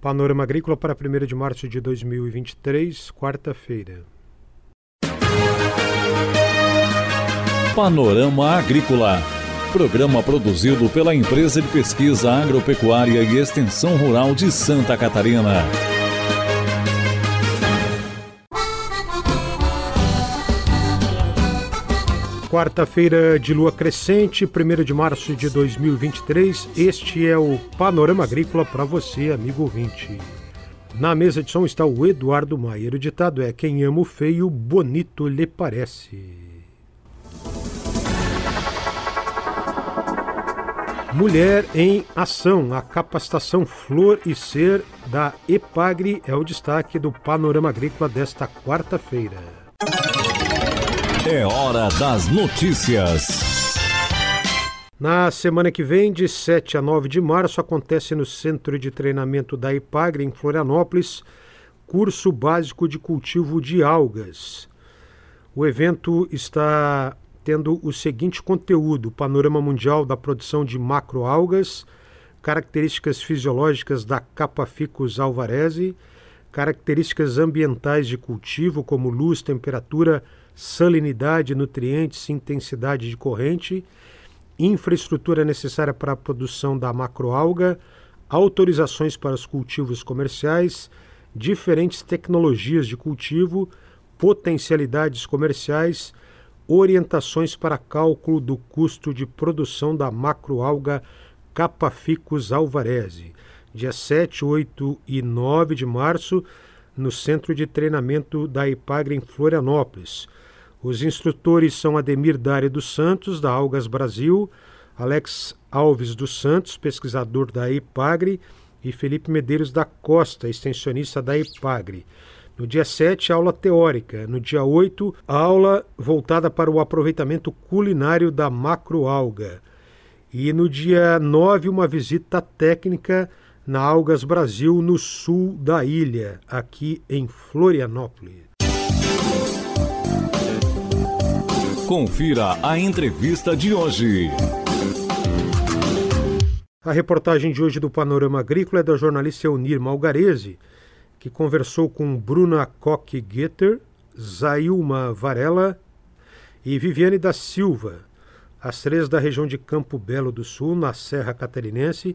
Panorama Agrícola para 1 de março de 2023, quarta-feira. Panorama Agrícola. Programa produzido pela Empresa de Pesquisa Agropecuária e Extensão Rural de Santa Catarina. Quarta-feira de lua crescente, 1 de março de 2023. Este é o Panorama Agrícola para você, amigo ouvinte. Na mesa de som está o Eduardo Maier. O ditado é: Quem ama o feio, bonito lhe parece. Mulher em Ação, a capacitação Flor e Ser da EPAGRE é o destaque do Panorama Agrícola desta quarta-feira. É hora das notícias. Na semana que vem, de 7 a 9 de março, acontece no Centro de Treinamento da IPAGRE, em Florianópolis, curso básico de cultivo de algas. O evento está tendo o seguinte conteúdo: panorama mundial da produção de macroalgas, características fisiológicas da Capaficus alvarezi, características ambientais de cultivo como luz, temperatura, salinidade, nutrientes, intensidade de corrente, infraestrutura necessária para a produção da macroalga, autorizações para os cultivos comerciais, diferentes tecnologias de cultivo, potencialidades comerciais, orientações para cálculo do custo de produção da macroalga Capaficus alvarezi, dia 7, 8 e 9 de março, no Centro de Treinamento da IPAGRE em Florianópolis. Os instrutores são Ademir Dário dos Santos, da Algas Brasil, Alex Alves dos Santos, pesquisador da IPAGRE, e Felipe Medeiros da Costa, extensionista da IPAGRE. No dia 7, aula teórica. No dia 8, aula voltada para o aproveitamento culinário da macroalga. E no dia 9, uma visita técnica na Algas Brasil, no sul da ilha, aqui em Florianópolis. Confira a entrevista de hoje. A reportagem de hoje do Panorama Agrícola é da jornalista Eunir Malgarese, que conversou com Bruna Koch-Getter, Zailma Varela e Viviane da Silva, as três da região de Campo Belo do Sul, na Serra Catarinense,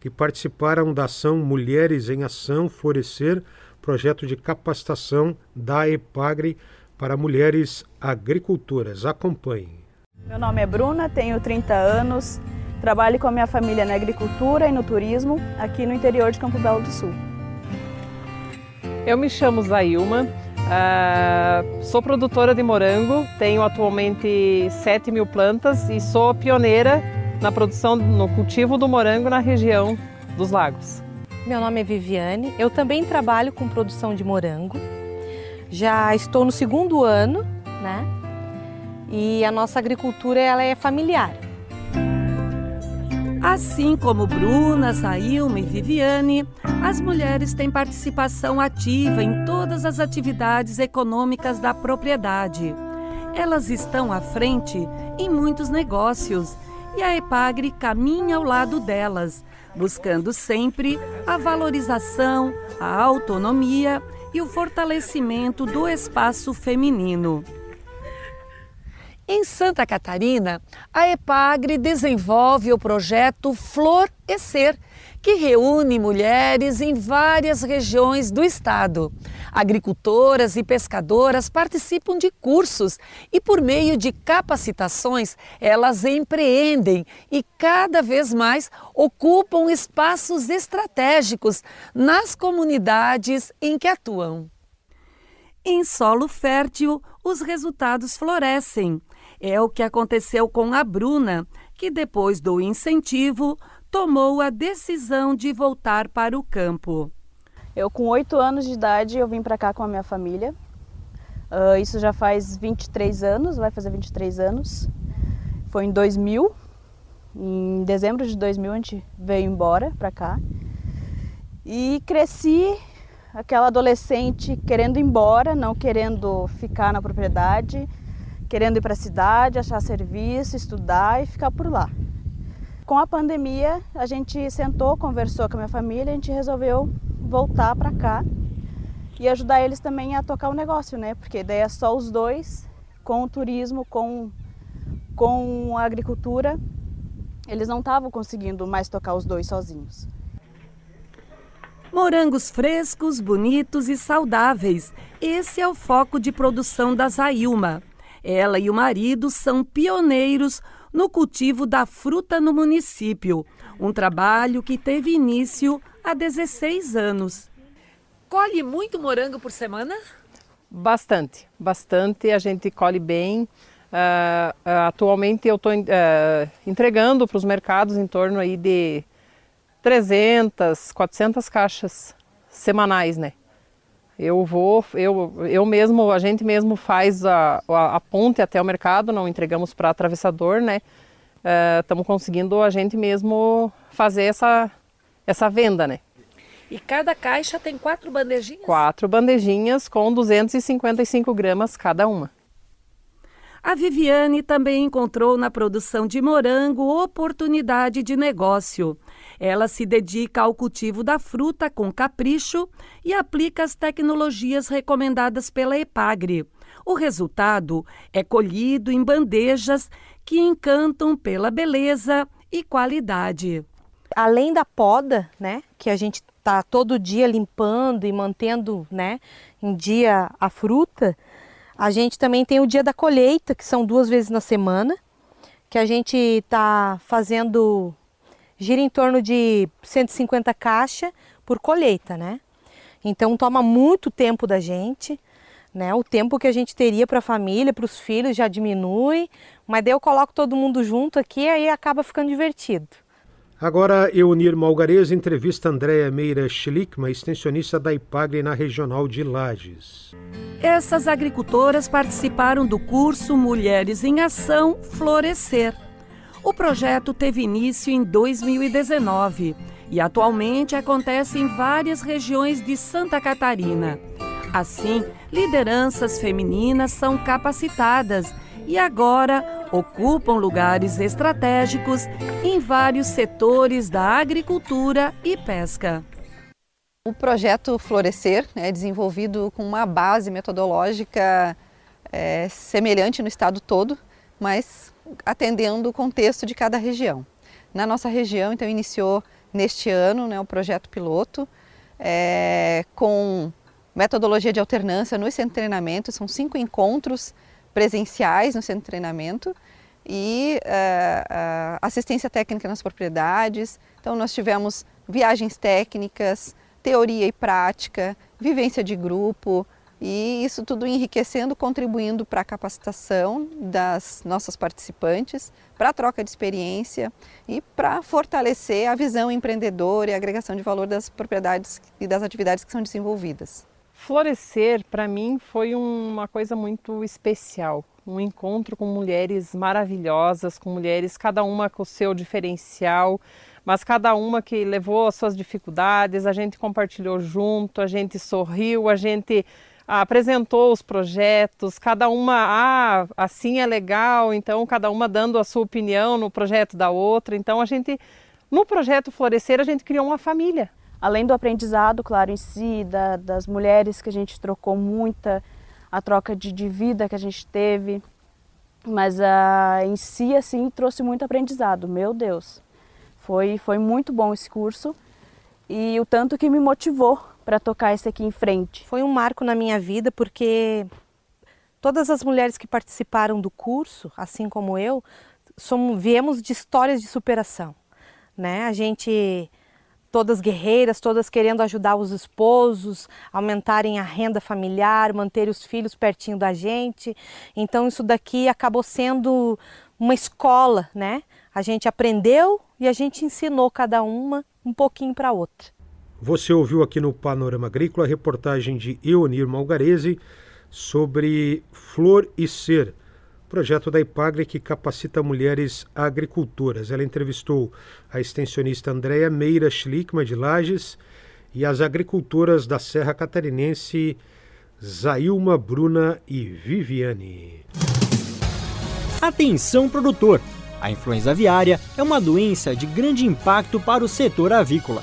que participaram da ação Mulheres em Ação Florescer, projeto de capacitação da EPAGRE para mulheres agricultoras. Acompanhe. Meu nome é Bruna, tenho 30 anos, trabalho com a minha família na agricultura e no turismo aqui no interior de Campo Belo do Sul. Eu me chamo Zailma, uh, sou produtora de morango, tenho atualmente 7 mil plantas e sou pioneira na produção, no cultivo do morango na região dos lagos. Meu nome é Viviane, eu também trabalho com produção de morango já estou no segundo ano, né? E a nossa agricultura ela é familiar. Assim como Bruna, Sailma e Viviane, as mulheres têm participação ativa em todas as atividades econômicas da propriedade. Elas estão à frente em muitos negócios e a Epagre caminha ao lado delas, buscando sempre a valorização, a autonomia e o fortalecimento do espaço feminino. Em Santa Catarina, a EPAGRE desenvolve o projeto Flor e Ser, que reúne mulheres em várias regiões do estado. Agricultoras e pescadoras participam de cursos e, por meio de capacitações, elas empreendem e cada vez mais ocupam espaços estratégicos nas comunidades em que atuam. Em solo fértil, os resultados florescem. É o que aconteceu com a Bruna, que depois do incentivo tomou a decisão de voltar para o campo. Eu, com oito anos de idade, eu vim para cá com a minha família. Uh, isso já faz 23 anos, vai fazer 23 anos. Foi em 2000, em dezembro de 2000 a gente veio embora para cá. E cresci aquela adolescente querendo ir embora, não querendo ficar na propriedade, querendo ir para a cidade, achar serviço, estudar e ficar por lá com a pandemia, a gente sentou, conversou com a minha família, a gente resolveu voltar para cá e ajudar eles também a tocar o negócio, né? Porque daí é só os dois com o turismo, com, com a agricultura. Eles não estavam conseguindo mais tocar os dois sozinhos. Morangos frescos, bonitos e saudáveis. Esse é o foco de produção da Zailma. Ela e o marido são pioneiros no cultivo da fruta no município, um trabalho que teve início há 16 anos. Colhe muito morango por semana? Bastante, bastante. A gente colhe bem. Uh, uh, atualmente eu estou uh, entregando para os mercados em torno aí de 300, 400 caixas semanais, né? Eu vou, eu, eu mesmo, a gente mesmo faz a, a, a ponte até o mercado, não entregamos para atravessador, né? Estamos uh, conseguindo a gente mesmo fazer essa, essa venda, né? E cada caixa tem quatro bandejinhas? Quatro bandejinhas com 255 gramas cada uma. A Viviane também encontrou na produção de morango oportunidade de negócio. Ela se dedica ao cultivo da fruta com capricho e aplica as tecnologias recomendadas pela EPAGRE. O resultado é colhido em bandejas que encantam pela beleza e qualidade. Além da poda, né, que a gente está todo dia limpando e mantendo, né, em dia a fruta, a gente também tem o dia da colheita, que são duas vezes na semana, que a gente está fazendo, gira em torno de 150 caixas por colheita, né? Então toma muito tempo da gente, né? O tempo que a gente teria para a família, para os filhos já diminui, mas daí eu coloco todo mundo junto aqui aí acaba ficando divertido. Agora, Eunir Malgareza entrevista Andréa Meira Schlickman, extensionista da IPAGRE na Regional de Lages. Essas agricultoras participaram do curso Mulheres em Ação Florescer. O projeto teve início em 2019 e atualmente acontece em várias regiões de Santa Catarina. Assim, lideranças femininas são capacitadas e agora ocupam lugares estratégicos em vários setores da agricultura e pesca. O projeto Florescer é desenvolvido com uma base metodológica é, semelhante no estado todo, mas atendendo o contexto de cada região. Na nossa região, então, iniciou neste ano né, o projeto piloto é, com metodologia de alternância no centro de treinamento, são cinco encontros presenciais no centro de treinamento e uh, assistência técnica nas propriedades. Então, nós tivemos viagens técnicas, teoria e prática, vivência de grupo e isso tudo enriquecendo, contribuindo para a capacitação das nossas participantes, para a troca de experiência e para fortalecer a visão empreendedora e a agregação de valor das propriedades e das atividades que são desenvolvidas. Florescer, para mim, foi uma coisa muito especial. Um encontro com mulheres maravilhosas, com mulheres, cada uma com o seu diferencial, mas cada uma que levou as suas dificuldades, a gente compartilhou junto, a gente sorriu, a gente apresentou os projetos, cada uma, ah, assim é legal, então cada uma dando a sua opinião no projeto da outra. Então a gente, no projeto Florescer, a gente criou uma família além do aprendizado, claro, em si, da, das mulheres que a gente trocou muita, a troca de, de vida que a gente teve, mas uh, em si, assim, trouxe muito aprendizado, meu Deus. Foi, foi muito bom esse curso e o tanto que me motivou para tocar esse aqui em frente. Foi um marco na minha vida porque todas as mulheres que participaram do curso, assim como eu, somos, viemos de histórias de superação. Né? A gente todas guerreiras, todas querendo ajudar os esposos, aumentarem a renda familiar, manter os filhos pertinho da gente. Então isso daqui acabou sendo uma escola, né? A gente aprendeu e a gente ensinou cada uma um pouquinho para a outra. Você ouviu aqui no Panorama Agrícola a reportagem de Eonir Malgarese sobre Flor e Ser, projeto da IPAGRE que capacita mulheres agricultoras. Ela entrevistou a extensionista Andréa Meira Schlickman de Lages e as agricultoras da Serra Catarinense Zailma, Bruna e Viviane. Atenção produtor! A influenza aviária é uma doença de grande impacto para o setor avícola.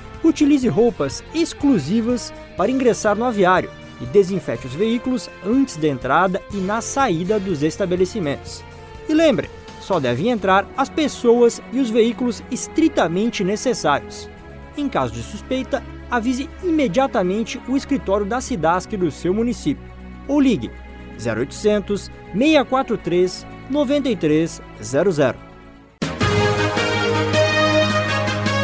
Utilize roupas exclusivas para ingressar no aviário e desinfete os veículos antes da entrada e na saída dos estabelecimentos. E lembre, só devem entrar as pessoas e os veículos estritamente necessários. Em caso de suspeita, avise imediatamente o escritório da SIDASC do seu município ou ligue 0800 643 9300.